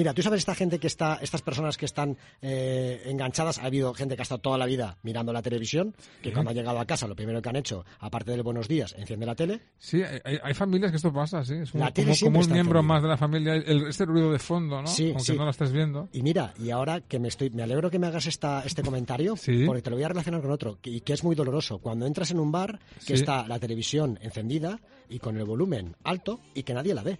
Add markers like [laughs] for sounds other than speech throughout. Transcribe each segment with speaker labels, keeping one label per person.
Speaker 1: Mira, tú sabes esta gente que está, estas personas que están eh, enganchadas, ha habido gente que ha estado toda la vida mirando la televisión, que cuando ha llegado a casa lo primero que han hecho, aparte del buenos días, enciende la tele.
Speaker 2: Sí, hay, hay familias que esto pasa, sí. Es un,
Speaker 1: La tele
Speaker 2: como, como un miembro más de la familia, el, este ruido de fondo, ¿no?
Speaker 1: Sí,
Speaker 2: Aunque
Speaker 1: sí.
Speaker 2: no lo estés viendo.
Speaker 1: Y mira, y ahora que me estoy, me alegro que me hagas esta, este comentario,
Speaker 2: Sí.
Speaker 1: porque te lo voy a relacionar con otro, que- y que es muy doloroso. Cuando entras en un bar que
Speaker 2: Sí.
Speaker 1: está la televisión encendida y con el volumen alto y que nadie la ve.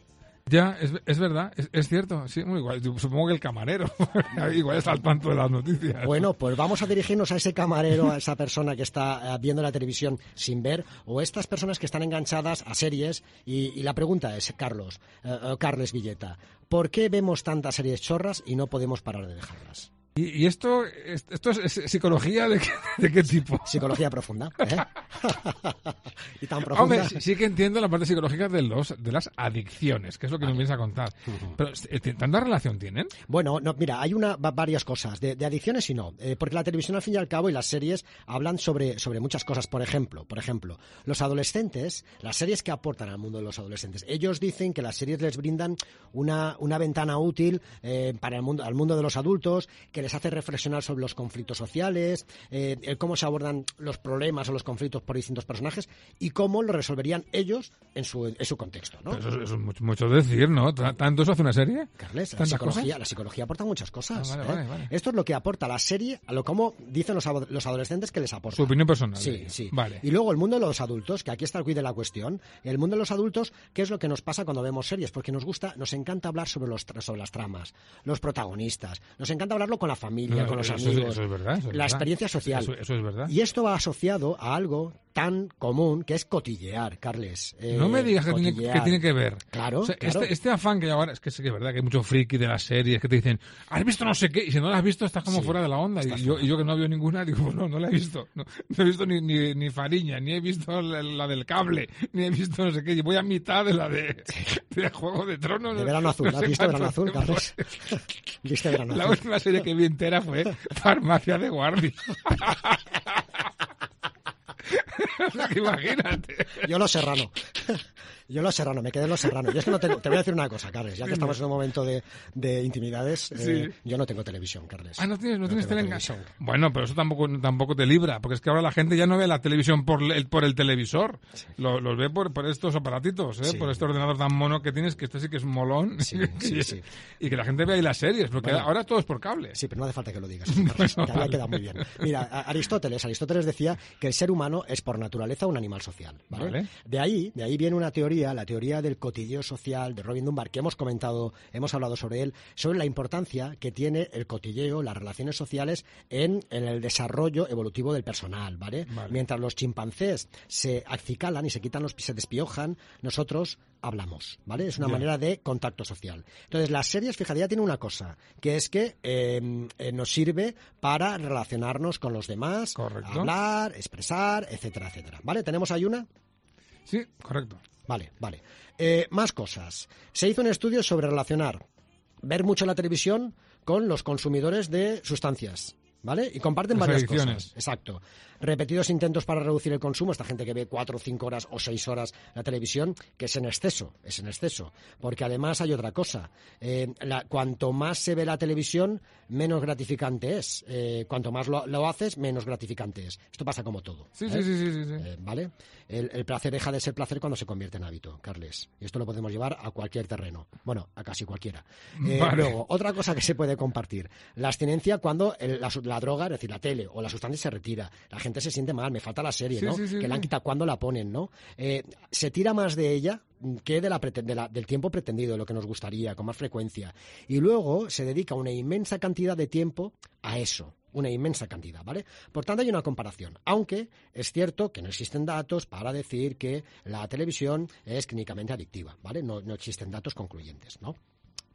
Speaker 2: Ya, es, es verdad, es, es cierto. Sí, muy igual. Supongo que el camarero [laughs] igual está al tanto de las noticias.
Speaker 1: Bueno, pues vamos a dirigirnos a ese camarero, a esa persona que está eh, viendo la televisión sin ver, o estas personas que están enganchadas a series. Y, y la pregunta es, Carlos, eh, eh, Carles Villeta, ¿por qué vemos tantas series chorras y no podemos parar de dejarlas?
Speaker 2: ¿Y, y esto, es- esto es, es psicología de qué, de qué tipo?
Speaker 1: Psicología profunda, ¿eh? [laughs] y tan profunda.
Speaker 2: Hombre, sí, sí que entiendo la parte psicológica de los de las adicciones, que es lo que nos vienes a contar. Pero, eh, ¿tanta relación tienen?
Speaker 1: Bueno, no, mira, hay una, va- varias cosas, de, de adicciones y no, Eh, porque la televisión al fin y al cabo y las series hablan sobre, sobre muchas cosas. Por ejemplo, por ejemplo, los adolescentes, las series que aportan al mundo de los adolescentes, ellos dicen que las series les brindan una, una ventana útil eh, para el mundo, al mundo de los adultos, que les hace reflexionar sobre los conflictos sociales, eh, el cómo se abordan los problemas o los conflictos por distintos personajes y cómo lo resolverían ellos en su, en su contexto, ¿no?
Speaker 2: Pero eso, eso es mucho, decir, ¿no? ¿T- ¿Tanto eso hace una serie?
Speaker 1: Carles, la
Speaker 2: ¿Tantas
Speaker 1: psicología,
Speaker 2: cosas?
Speaker 1: la psicología aporta muchas cosas.
Speaker 2: Ah, vale,
Speaker 1: ¿eh?
Speaker 2: vale, vale.
Speaker 1: Esto es lo que aporta la serie, a lo como dicen los, los adolescentes que les aporta.
Speaker 2: Su opinión personal.
Speaker 1: Sí, sí.
Speaker 2: Vale.
Speaker 1: Y luego el mundo de los adultos, que aquí está el quid de la cuestión. El mundo de los adultos, ¿qué es lo que nos pasa cuando vemos series? Porque nos gusta, nos encanta hablar sobre, los, sobre las tramas, los protagonistas. Nos encanta hablarlo con la familia,
Speaker 2: No,
Speaker 1: con los
Speaker 2: eso
Speaker 1: amigos.
Speaker 2: eso es verdad, eso es
Speaker 1: la
Speaker 2: verdad.
Speaker 1: experiencia social.
Speaker 2: Eso es verdad.
Speaker 1: Y esto va asociado a algo tan común que es cotillear, Carles. Eh,
Speaker 2: no me digas que tiene, que tiene que ver.
Speaker 1: Claro,
Speaker 2: O sea,
Speaker 1: claro.
Speaker 2: Este, este afán que hay ahora, es que sí que es verdad que hay mucho friki de las series que te dicen, ¿has visto no sé qué? Y si no la has visto, estás como
Speaker 1: Sí,
Speaker 2: fuera de la onda. Y yo, y yo que no veo ninguna, digo, no, no la he visto. No, no he visto ni, ni, ni Fariña, ni he visto la, la del cable, ni he visto no sé qué. Y voy a mitad de la de, de Juego de Tronos.
Speaker 1: De verano azul,
Speaker 2: No
Speaker 1: ¿has visto verano azul. Carles? [laughs] ¿Viste verano
Speaker 2: La
Speaker 1: azul?
Speaker 2: última serie que vi entera fue Farmacia de Guardia. [laughs] [laughs] Imagínate.
Speaker 1: Yo los serrano. Yo los serrano, me quedé en los serrano. Yo es que no tengo, te voy a decir una cosa, Carles, ya que estamos en un momento de, de intimidades, eh,
Speaker 2: Sí.
Speaker 1: yo no tengo televisión, Carles.
Speaker 2: Ah, no tienes, no tienes
Speaker 1: televisión.
Speaker 2: Bueno, pero eso tampoco, tampoco te libra, porque es que ahora la gente ya no ve la televisión por el, por el televisor, lo- los ve por, por estos aparatitos, ¿eh?
Speaker 1: Sí.
Speaker 2: por este ordenador tan mono que tienes, que este sí que es molón,
Speaker 1: Sí, sí, [laughs]
Speaker 2: y,
Speaker 1: sí.
Speaker 2: y que la gente vea ahí las series, porque
Speaker 1: Bueno.
Speaker 2: ahora todo es por cable.
Speaker 1: Sí, pero no hace falta que lo digas, [laughs] Carles, que había
Speaker 2: vale.
Speaker 1: quedado muy bien. Mira, Aristóteles, Aristóteles decía que el ser humano es por naturaleza un animal social, ¿vale?
Speaker 2: Vale.
Speaker 1: De ahí, de ahí viene una teoría, la teoría del cotilleo social de Robin Dunbar, que hemos comentado, hemos hablado sobre él, sobre la importancia que tiene el cotilleo, las relaciones sociales en, en el desarrollo evolutivo del personal, ¿vale?
Speaker 2: Vale.
Speaker 1: Mientras los chimpancés se acicalan y se quitan los se despiojan, nosotros hablamos, ¿vale? Es una manera de contacto social. Entonces, las series, fíjate, ya tiene una cosa, que es que eh, eh, nos sirve para relacionarnos con los demás,
Speaker 2: Correcto.
Speaker 1: hablar, expresar, etcétera, etcétera. ¿Vale? ¿Tenemos ahí una?
Speaker 2: Sí, correcto.
Speaker 1: Vale, vale. Eh, más cosas. Se hizo un estudio sobre relacionar ver mucho la televisión con los consumidores de sustancias. ¿Vale? Y comparten
Speaker 2: Las
Speaker 1: varias
Speaker 2: adicciones.
Speaker 1: cosas. Exacto. Repetidos intentos para reducir el consumo, esta gente que ve cuatro, cinco horas o seis horas la televisión, que es en exceso, es en exceso. Porque además hay otra cosa. Eh, la- cuanto más se ve la televisión, menos gratificante es. Eh, cuanto más lo, lo haces, menos gratificante es. Esto pasa como todo.
Speaker 2: Sí,
Speaker 1: ¿eh?
Speaker 2: sí, sí, sí, sí, sí.
Speaker 1: ¿Vale? El, el placer deja de ser placer cuando se convierte en hábito, Carles. Y esto lo podemos llevar a cualquier terreno. Bueno, a casi cualquiera.
Speaker 2: Vale.
Speaker 1: Luego, otra cosa que se puede compartir. La abstinencia cuando el- la, la droga, es decir, la tele o la sustancia se retira. La gente se siente mal, me falta la serie,
Speaker 2: Sí,
Speaker 1: ¿no?
Speaker 2: sí, sí,
Speaker 1: que la han quitado cuando la ponen, ¿no? Eh, se tira más de ella que de la, preten- de la- del tiempo pretendido, lo que nos gustaría, con más frecuencia. Y luego se dedica una inmensa cantidad de tiempo a eso una inmensa cantidad, ¿vale? Por tanto, hay una comparación, aunque es cierto que no existen datos para decir que la televisión es clínicamente adictiva, ¿vale? No, no existen datos concluyentes, ¿no?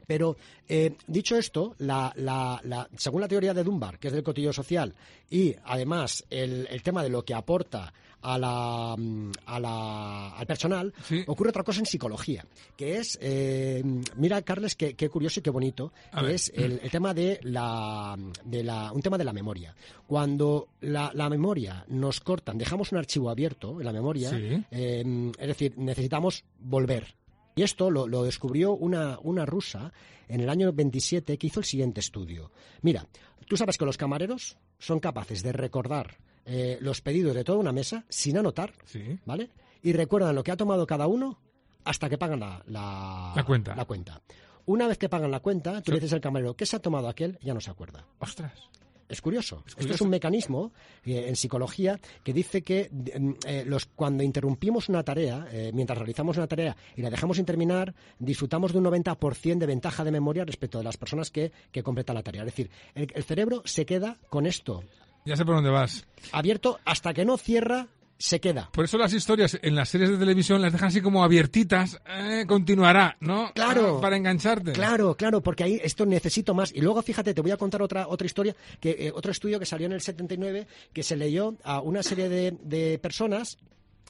Speaker 1: Pero eh, dicho esto, la, la, la, según la teoría de Dunbar, que es del cotillo social, y además el, el tema de lo que aporta a la, mm, a la, al personal,
Speaker 2: Sí.
Speaker 1: ocurre otra cosa en psicología, que es, eh, mira, Carles, qué, qué curioso y qué bonito,
Speaker 2: A
Speaker 1: que
Speaker 2: ver.
Speaker 1: es el, el tema de la, de la, un tema de la memoria. Cuando la, la memoria nos cortan, dejamos un archivo abierto en la memoria,
Speaker 2: Sí.
Speaker 1: eh, es decir, necesitamos volver. Y esto lo, lo descubrió una, una rusa en el año 27 que hizo el siguiente estudio. Mira, tú sabes que los camareros son capaces de recordar eh, los pedidos de toda una mesa sin anotar,
Speaker 2: Sí.
Speaker 1: ¿vale? Y recuerdan lo que ha tomado cada uno hasta que pagan la, la,
Speaker 2: La cuenta.
Speaker 1: la cuenta. Una vez que pagan la cuenta, tú le dices al camarero, ¿qué se ha tomado aquel? Ya no se acuerda.
Speaker 2: Ostras.
Speaker 1: Es curioso. Esto es un mecanismo eh, en psicología que dice que mm, eh, los, cuando interrumpimos una tarea, eh, mientras realizamos una tarea y la dejamos sin terminar, disfrutamos de un 90% de ventaja de memoria respecto de las personas que, que completan la tarea. Es decir, el, el cerebro se queda con esto
Speaker 2: Ya sé por dónde vas.
Speaker 1: abierto hasta que no cierra, se queda.
Speaker 2: Por eso las historias en las series de televisión las dejan así como abiertitas. Eh, continuará, ¿no?
Speaker 1: Claro.
Speaker 2: Ah, para engancharte.
Speaker 1: Claro, claro, porque ahí esto necesito más. Y luego, fíjate, te voy a contar otra, otra historia, que eh, otro estudio que salió en el 79, que se leyó a una serie de, de personas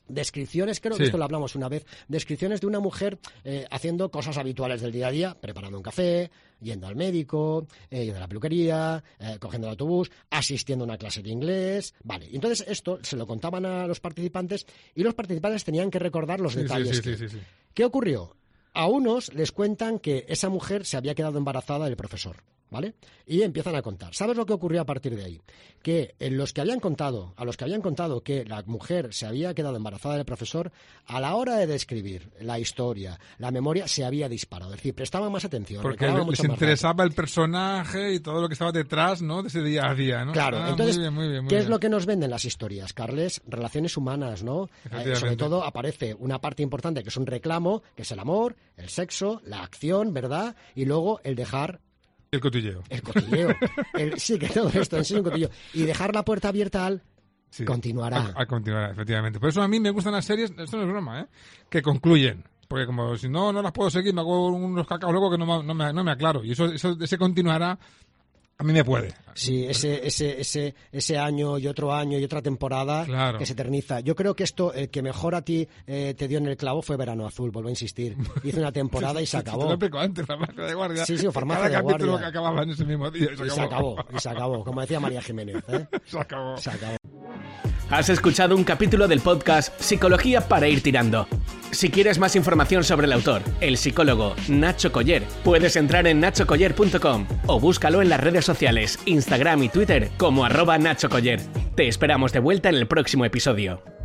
Speaker 1: descripciones, creo que
Speaker 2: Sí.
Speaker 1: esto lo hablamos una vez, descripciones de una mujer eh, haciendo cosas habituales del día a día, preparando un café, yendo al médico, eh, yendo a la peluquería, eh, cogiendo el autobús, asistiendo a una clase de inglés, vale. Y entonces esto se lo contaban a los participantes y los participantes tenían que recordar los
Speaker 2: Sí,
Speaker 1: detalles.
Speaker 2: sí,
Speaker 1: que-
Speaker 2: sí, sí, sí.
Speaker 1: ¿Qué ocurrió? A unos les cuentan que esa mujer se había quedado embarazada del profesor, ¿vale? Y empiezan a contar. ¿Sabes lo que ocurrió a partir de ahí? Que en los que habían contado, a los que habían contado que la mujer se había quedado embarazada del profesor, a la hora de describir la historia, la memoria se había disparado. Es decir, prestaban más atención.
Speaker 2: Porque les
Speaker 1: mucho
Speaker 2: interesaba el personaje y todo lo que estaba detrás, ¿no? De ese día a día, ¿no?
Speaker 1: Claro,
Speaker 2: Ah,
Speaker 1: entonces,
Speaker 2: muy bien, muy bien, muy
Speaker 1: ¿qué es lo que nos venden las historias, Carles? Relaciones humanas, ¿no? Eh, sobre todo aparece una parte importante que es un reclamo, que es el amor, el sexo, la acción, ¿verdad? Y luego el dejar
Speaker 2: El cotilleo.
Speaker 1: el cotilleo. El- sí, que todo esto es un cotilleo. Y dejar la puerta abierta al
Speaker 2: Sí.
Speaker 1: continuará.
Speaker 2: A, a continuará, efectivamente. Por eso a mí me gustan las series, esto no es broma, ¿eh? Que concluyen. Porque como si no, no las puedo seguir, me hago unos cacaos luego que no, me- no me, no me aclaro. Y eso, eso ese continuará, a mí me puede.
Speaker 1: Sí, ese, ese, ese, ese año y otro año y otra temporada
Speaker 2: Claro.
Speaker 1: que se eterniza. Yo creo que esto, el que mejor a ti eh, te dio en el clavo fue Verano Azul, vuelvo a insistir. Hizo una temporada y se [laughs]
Speaker 2: Te lo
Speaker 1: acabó.
Speaker 2: explico antes, farmacia de guardia.
Speaker 1: Sí, sí, farmacia
Speaker 2: Cada
Speaker 1: de
Speaker 2: capítulo
Speaker 1: guardia.
Speaker 2: que acababa en ese mismo día. Y se
Speaker 1: Y se acabó, y se acabó, como decía María Jiménez. ¿eh? [laughs]
Speaker 2: Se acabó.
Speaker 1: Se acabó.
Speaker 3: Has escuchado un capítulo del podcast Psicología para ir tirando. Si quieres más información sobre el autor, el psicólogo Nacho Coller, puedes entrar en nachocoller.com o búscalo en las redes sociales, Instagram y Twitter como arroba Nacho Coller. Te esperamos de vuelta en el próximo episodio.